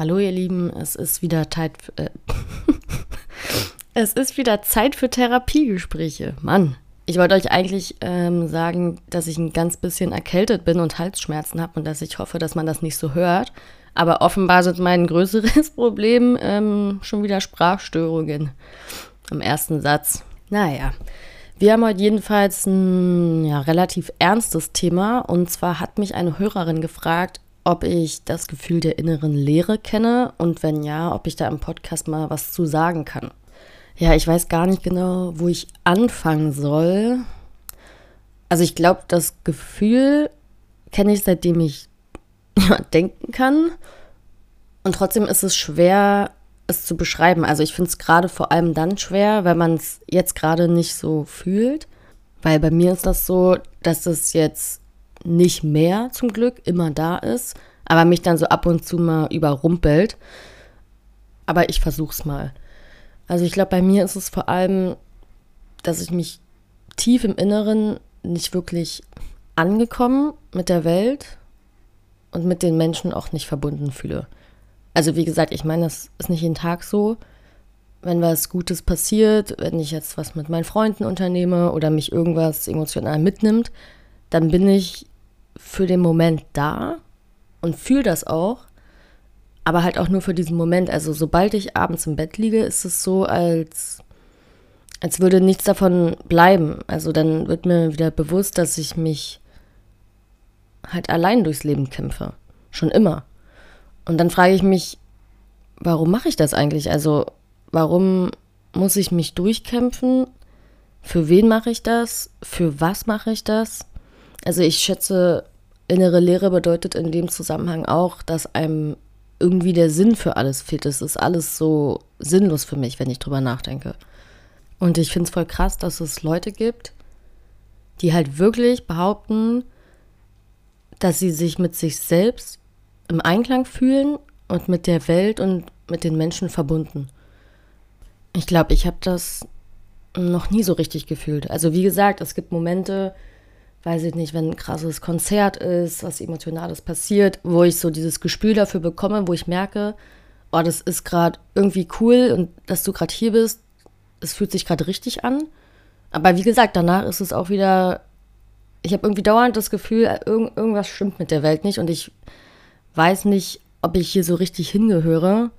Hallo ihr Lieben, es ist wieder Zeit. Äh, es ist wieder Zeit für Therapiegespräche. Mann, ich wollte euch eigentlich ähm, sagen, dass ich ein ganz bisschen erkältet bin und Halsschmerzen habe und dass ich hoffe, dass man das nicht so hört. Aber offenbar sind mein größeres Problem ähm, schon wieder Sprachstörungen im ersten Satz. Naja, wir haben heute jedenfalls ein ja, relativ ernstes Thema. Und zwar hat mich eine Hörerin gefragt, ob ich das Gefühl der inneren Leere kenne und wenn ja, ob ich da im Podcast mal was zu sagen kann. Ja, ich weiß gar nicht genau, wo ich anfangen soll. Also ich glaube, das Gefühl kenne ich seitdem ich ja, denken kann. Und trotzdem ist es schwer, es zu beschreiben. Also ich finde es gerade vor allem dann schwer, wenn man es jetzt gerade nicht so fühlt. Weil bei mir ist das so, dass es jetzt nicht mehr zum Glück immer da ist, aber mich dann so ab und zu mal überrumpelt. Aber ich versuche es mal. Also ich glaube, bei mir ist es vor allem, dass ich mich tief im Inneren nicht wirklich angekommen mit der Welt und mit den Menschen auch nicht verbunden fühle. Also wie gesagt, ich meine, das ist nicht jeden Tag so. Wenn was Gutes passiert, wenn ich jetzt was mit meinen Freunden unternehme oder mich irgendwas emotional mitnimmt, dann bin ich für den Moment da und fühle das auch, aber halt auch nur für diesen Moment. Also sobald ich abends im Bett liege, ist es so, als, als würde nichts davon bleiben. Also dann wird mir wieder bewusst, dass ich mich halt allein durchs Leben kämpfe. Schon immer. Und dann frage ich mich, warum mache ich das eigentlich? Also warum muss ich mich durchkämpfen? Für wen mache ich das? Für was mache ich das? Also ich schätze, innere Lehre bedeutet in dem Zusammenhang auch, dass einem irgendwie der Sinn für alles fehlt. Es ist alles so sinnlos für mich, wenn ich drüber nachdenke. Und ich finde es voll krass, dass es Leute gibt, die halt wirklich behaupten, dass sie sich mit sich selbst im Einklang fühlen und mit der Welt und mit den Menschen verbunden. Ich glaube, ich habe das noch nie so richtig gefühlt. Also wie gesagt, es gibt Momente, weiß ich nicht, wenn ein krasses Konzert ist, was Emotionales passiert, wo ich so dieses Gespür dafür bekomme, wo ich merke, oh, das ist gerade irgendwie cool und dass du gerade hier bist, es fühlt sich gerade richtig an. Aber wie gesagt, danach ist es auch wieder, ich habe irgendwie dauernd das Gefühl, irgend, irgendwas stimmt mit der Welt nicht und ich weiß nicht, ob ich hier so richtig hingehöre.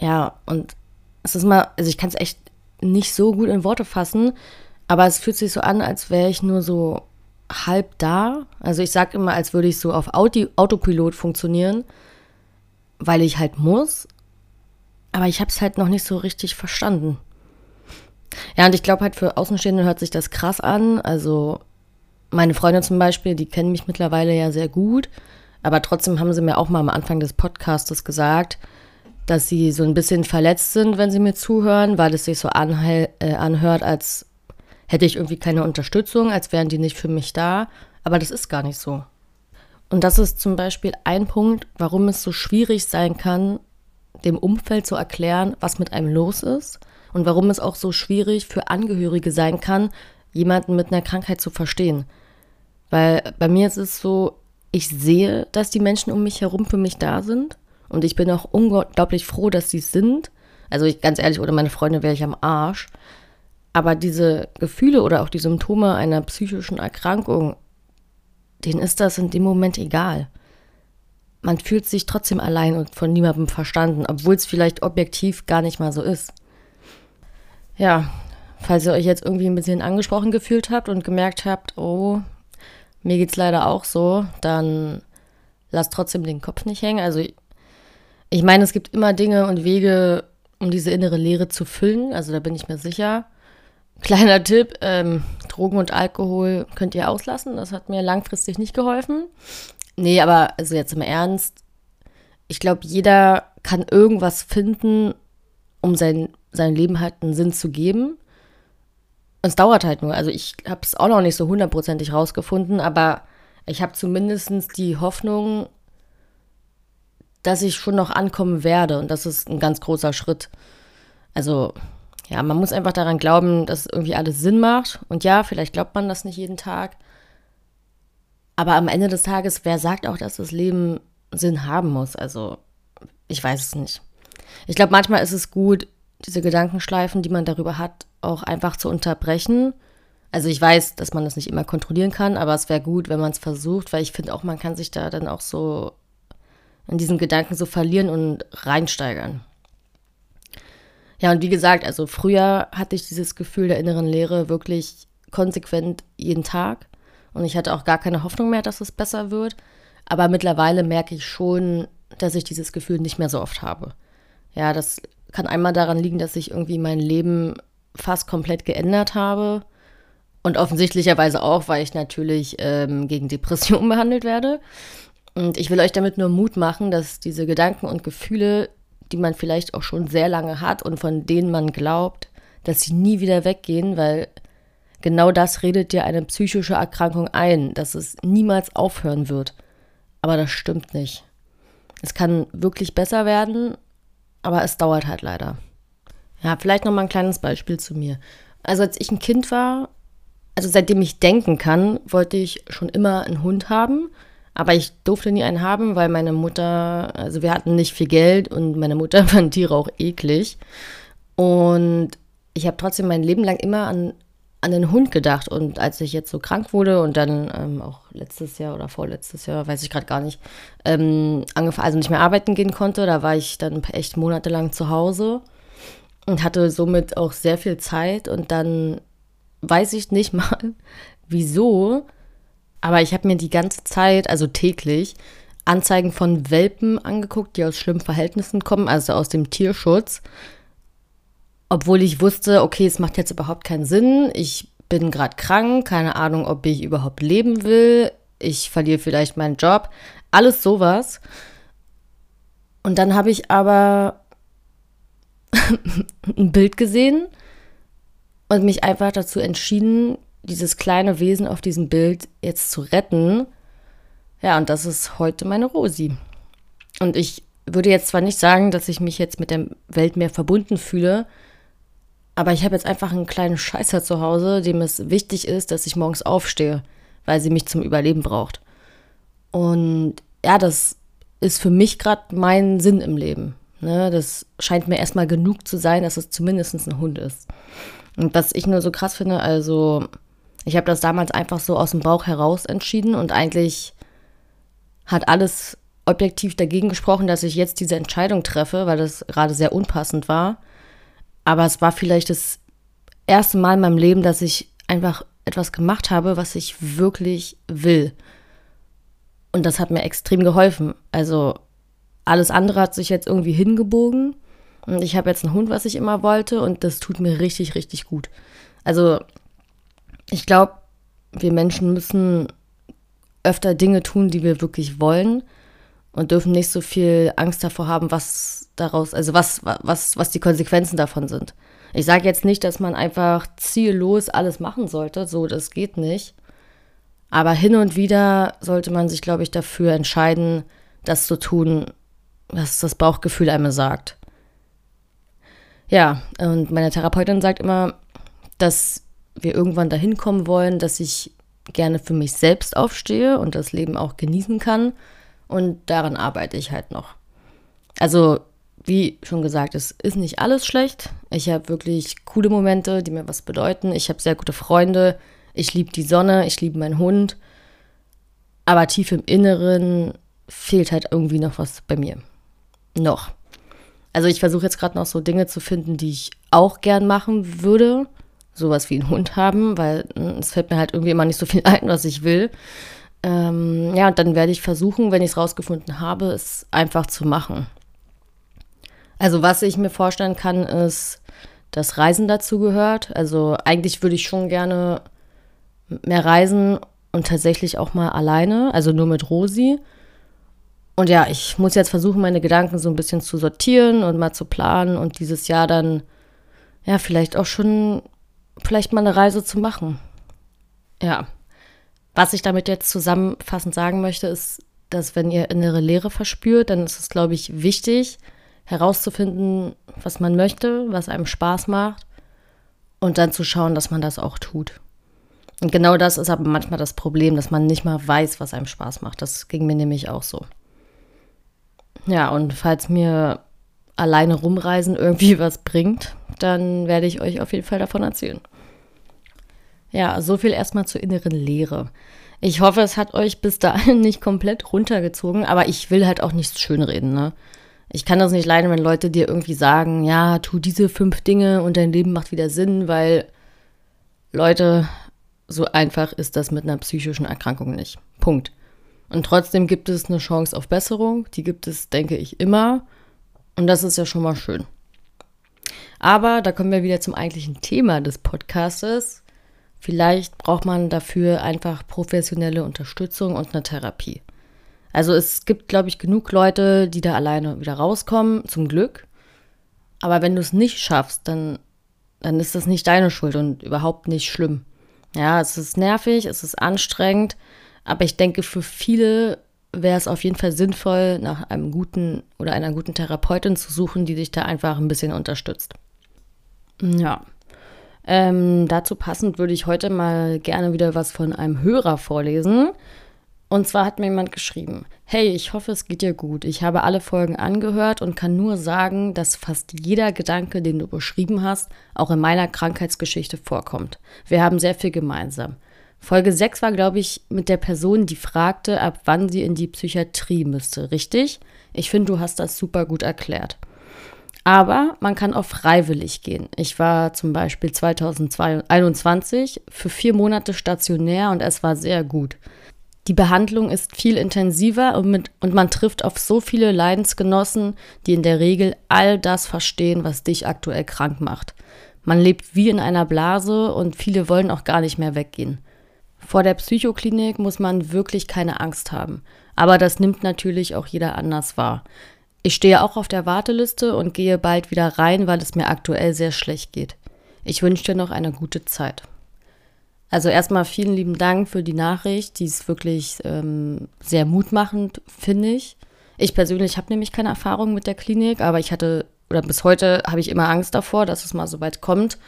Ja, und es ist mal, also ich kann es echt nicht so gut in Worte fassen, aber es fühlt sich so an, als wäre ich nur so halb da. Also ich sage immer, als würde ich so auf Auto Autopilot funktionieren, weil ich halt muss. Aber ich habe es halt noch nicht so richtig verstanden. Ja, und ich glaube halt für Außenstehende hört sich das krass an. Also meine Freunde zum Beispiel, die kennen mich mittlerweile ja sehr gut. Aber trotzdem haben sie mir auch mal am Anfang des Podcastes gesagt, dass sie so ein bisschen verletzt sind, wenn sie mir zuhören, weil es sich so äh, anhört, als hätte ich irgendwie keine Unterstützung, als wären die nicht für mich da. Aber das ist gar nicht so. Und das ist zum Beispiel ein Punkt, warum es so schwierig sein kann, dem Umfeld zu erklären, was mit einem los ist und warum es auch so schwierig für Angehörige sein kann, jemanden mit einer Krankheit zu verstehen. Weil bei mir ist es so, ich sehe, dass die Menschen um mich herum für mich da sind und ich bin auch unglaublich froh, dass sie sind. Also ich ganz ehrlich, ohne meine Freunde wäre ich am Arsch. Aber diese Gefühle oder auch die Symptome einer psychischen Erkrankung, denen ist das in dem Moment egal. Man fühlt sich trotzdem allein und von niemandem verstanden, obwohl es vielleicht objektiv gar nicht mal so ist. Ja, falls ihr euch jetzt irgendwie ein bisschen angesprochen gefühlt habt und gemerkt habt, oh, mir geht's leider auch so, dann lasst trotzdem den Kopf nicht hängen. Also ich meine, es gibt immer Dinge und Wege, um diese innere Leere zu füllen, also da bin ich mir sicher. Kleiner Tipp, ähm, Drogen und Alkohol könnt ihr auslassen. Das hat mir langfristig nicht geholfen. Nee, aber also jetzt im Ernst, ich glaube, jeder kann irgendwas finden, um sein, sein Leben halt einen Sinn zu geben. Und es dauert halt nur. Also ich habe es auch noch nicht so hundertprozentig rausgefunden, aber ich habe zumindest die Hoffnung, dass ich schon noch ankommen werde. Und das ist ein ganz großer Schritt. Also ja, man muss einfach daran glauben, dass irgendwie alles Sinn macht. Und ja, vielleicht glaubt man das nicht jeden Tag. Aber am Ende des Tages, wer sagt auch, dass das Leben Sinn haben muss? Also, ich weiß es nicht. Ich glaube, manchmal ist es gut, diese Gedankenschleifen, die man darüber hat, auch einfach zu unterbrechen. Also ich weiß, dass man das nicht immer kontrollieren kann, aber es wäre gut, wenn man es versucht, weil ich finde auch, man kann sich da dann auch so in diesen Gedanken so verlieren und reinsteigern. Ja, und wie gesagt, also früher hatte ich dieses Gefühl der inneren Leere wirklich konsequent jeden Tag. Und ich hatte auch gar keine Hoffnung mehr, dass es besser wird. Aber mittlerweile merke ich schon, dass ich dieses Gefühl nicht mehr so oft habe. Ja, das kann einmal daran liegen, dass ich irgendwie mein Leben fast komplett geändert habe. Und offensichtlicherweise auch, weil ich natürlich ähm, gegen Depressionen behandelt werde. Und ich will euch damit nur Mut machen, dass diese Gedanken und Gefühle, die man vielleicht auch schon sehr lange hat und von denen man glaubt, dass sie nie wieder weggehen, weil genau das redet dir eine psychische Erkrankung ein, dass es niemals aufhören wird. Aber das stimmt nicht. Es kann wirklich besser werden, aber es dauert halt leider. Ja, vielleicht noch mal ein kleines Beispiel zu mir. Also als ich ein Kind war, also seitdem ich denken kann, wollte ich schon immer einen Hund haben, aber ich durfte nie einen haben, weil meine Mutter, also wir hatten nicht viel Geld und meine Mutter fand Tiere auch eklig. Und ich habe trotzdem mein Leben lang immer an an den Hund gedacht. Und als ich jetzt so krank wurde und dann ähm, auch letztes Jahr oder vorletztes Jahr, weiß ich gerade gar nicht, ähm, also nicht mehr arbeiten gehen konnte, da war ich dann echt monatelang zu Hause und hatte somit auch sehr viel Zeit. Und dann weiß ich nicht mal, wieso, aber ich habe mir die ganze Zeit, also täglich, Anzeigen von Welpen angeguckt, die aus schlimmen Verhältnissen kommen, also aus dem Tierschutz obwohl ich wusste, okay, es macht jetzt überhaupt keinen Sinn. Ich bin gerade krank, keine Ahnung, ob ich überhaupt leben will. Ich verliere vielleicht meinen Job. Alles sowas. Und dann habe ich aber ein Bild gesehen und mich einfach dazu entschieden, dieses kleine Wesen auf diesem Bild jetzt zu retten. Ja, und das ist heute meine Rosi. Und ich würde jetzt zwar nicht sagen, dass ich mich jetzt mit der Welt mehr verbunden fühle, aber ich habe jetzt einfach einen kleinen Scheißer zu Hause, dem es wichtig ist, dass ich morgens aufstehe, weil sie mich zum Überleben braucht. Und ja, das ist für mich gerade mein Sinn im Leben. Ne? Das scheint mir erstmal genug zu sein, dass es zumindest ein Hund ist. Und was ich nur so krass finde, also ich habe das damals einfach so aus dem Bauch heraus entschieden und eigentlich hat alles objektiv dagegen gesprochen, dass ich jetzt diese Entscheidung treffe, weil das gerade sehr unpassend war. Aber es war vielleicht das erste Mal in meinem Leben, dass ich einfach etwas gemacht habe, was ich wirklich will. Und das hat mir extrem geholfen. Also alles andere hat sich jetzt irgendwie hingebogen. Und ich habe jetzt einen Hund, was ich immer wollte. Und das tut mir richtig, richtig gut. Also ich glaube, wir Menschen müssen öfter Dinge tun, die wir wirklich wollen und dürfen nicht so viel Angst davor haben, was daraus, also was, was, was die Konsequenzen davon sind. Ich sage jetzt nicht, dass man einfach ziellos alles machen sollte, so das geht nicht. Aber hin und wieder sollte man sich, glaube ich, dafür entscheiden, das zu tun, was das Bauchgefühl einem sagt. Ja, und meine Therapeutin sagt immer, dass wir irgendwann dahin kommen wollen, dass ich gerne für mich selbst aufstehe und das Leben auch genießen kann und daran arbeite ich halt noch. Also, wie schon gesagt, es ist nicht alles schlecht. Ich habe wirklich coole Momente, die mir was bedeuten. Ich habe sehr gute Freunde. Ich liebe die Sonne, ich liebe meinen Hund. Aber tief im Inneren fehlt halt irgendwie noch was bei mir. Noch. Also ich versuche jetzt gerade noch so Dinge zu finden, die ich auch gern machen würde. Sowas wie einen Hund haben, weil hm, es fällt mir halt irgendwie immer nicht so viel ein, was ich will. Ähm, ja, und dann werde ich versuchen, wenn ich es rausgefunden habe, es einfach zu machen. Also was ich mir vorstellen kann, ist, dass Reisen dazu gehört. Also eigentlich würde ich schon gerne mehr reisen und tatsächlich auch mal alleine, also nur mit Rosi. Und ja, ich muss jetzt versuchen, meine Gedanken so ein bisschen zu sortieren und mal zu planen und dieses Jahr dann, ja, vielleicht auch schon, vielleicht mal eine Reise zu machen. Ja. Was ich damit jetzt zusammenfassend sagen möchte, ist, dass wenn ihr innere Leere verspürt, dann ist es, glaube ich, wichtig herauszufinden, was man möchte, was einem Spaß macht und dann zu schauen, dass man das auch tut. Und genau das ist aber manchmal das Problem, dass man nicht mal weiß, was einem Spaß macht. Das ging mir nämlich auch so. Ja, und falls mir alleine rumreisen irgendwie was bringt, dann werde ich euch auf jeden Fall davon erzählen. Ja, so viel erstmal zur inneren Lehre. Ich hoffe, es hat euch bis dahin nicht komplett runtergezogen, aber ich will halt auch nichts schönreden, ne? Ich kann das nicht leiden, wenn Leute dir irgendwie sagen, ja, tu diese fünf Dinge und dein Leben macht wieder Sinn, weil Leute, so einfach ist das mit einer psychischen Erkrankung nicht. Punkt. Und trotzdem gibt es eine Chance auf Besserung, die gibt es, denke ich, immer. Und das ist ja schon mal schön. Aber da kommen wir wieder zum eigentlichen Thema des Podcastes. Vielleicht braucht man dafür einfach professionelle Unterstützung und eine Therapie. Also es gibt, glaube ich, genug Leute, die da alleine wieder rauskommen, zum Glück. Aber wenn du es nicht schaffst, dann, dann ist das nicht deine Schuld und überhaupt nicht schlimm. Ja, es ist nervig, es ist anstrengend, aber ich denke, für viele wäre es auf jeden Fall sinnvoll, nach einem guten oder einer guten Therapeutin zu suchen, die dich da einfach ein bisschen unterstützt. Ja. Ähm, dazu passend würde ich heute mal gerne wieder was von einem Hörer vorlesen. Und zwar hat mir jemand geschrieben, hey, ich hoffe, es geht dir gut. Ich habe alle Folgen angehört und kann nur sagen, dass fast jeder Gedanke, den du beschrieben hast, auch in meiner Krankheitsgeschichte vorkommt. Wir haben sehr viel gemeinsam. Folge 6 war, glaube ich, mit der Person, die fragte, ab wann sie in die Psychiatrie müsste. Richtig? Ich finde, du hast das super gut erklärt. Aber man kann auch freiwillig gehen. Ich war zum Beispiel 2021 für vier Monate stationär und es war sehr gut. Die Behandlung ist viel intensiver und, mit, und man trifft auf so viele Leidensgenossen, die in der Regel all das verstehen, was dich aktuell krank macht. Man lebt wie in einer Blase und viele wollen auch gar nicht mehr weggehen. Vor der Psychoklinik muss man wirklich keine Angst haben. Aber das nimmt natürlich auch jeder anders wahr. Ich stehe auch auf der Warteliste und gehe bald wieder rein, weil es mir aktuell sehr schlecht geht. Ich wünsche dir noch eine gute Zeit. Also erstmal vielen lieben Dank für die Nachricht. Die ist wirklich ähm, sehr mutmachend, finde ich. Ich persönlich habe nämlich keine Erfahrung mit der Klinik, aber ich hatte, oder bis heute habe ich immer Angst davor, dass es mal so weit kommt.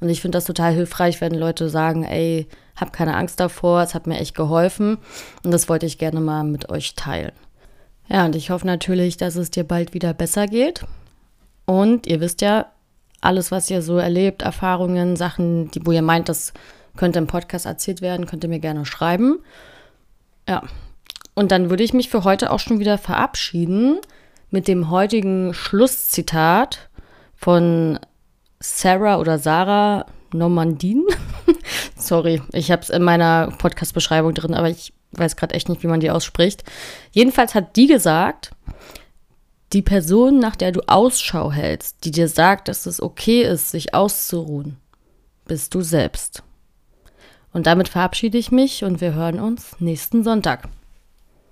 Und ich finde das total hilfreich, wenn Leute sagen, ey, hab keine Angst davor, es hat mir echt geholfen. Und das wollte ich gerne mal mit euch teilen. Ja, und ich hoffe natürlich, dass es dir bald wieder besser geht. Und ihr wisst ja, alles, was ihr so erlebt, Erfahrungen, Sachen, die, wo ihr meint, das könnte im Podcast erzählt werden, könnt ihr mir gerne schreiben. Ja. Und dann würde ich mich für heute auch schon wieder verabschieden mit dem heutigen Schlusszitat von Sarah oder Sarah Normandin. Sorry, ich habe es in meiner Podcast-Beschreibung drin, aber ich weiß gerade echt nicht, wie man die ausspricht. Jedenfalls hat die gesagt, die Person, nach der du Ausschau hältst, die dir sagt, dass es okay ist, sich auszuruhen, bist du selbst. Und damit verabschiede ich mich und wir hören uns nächsten Sonntag.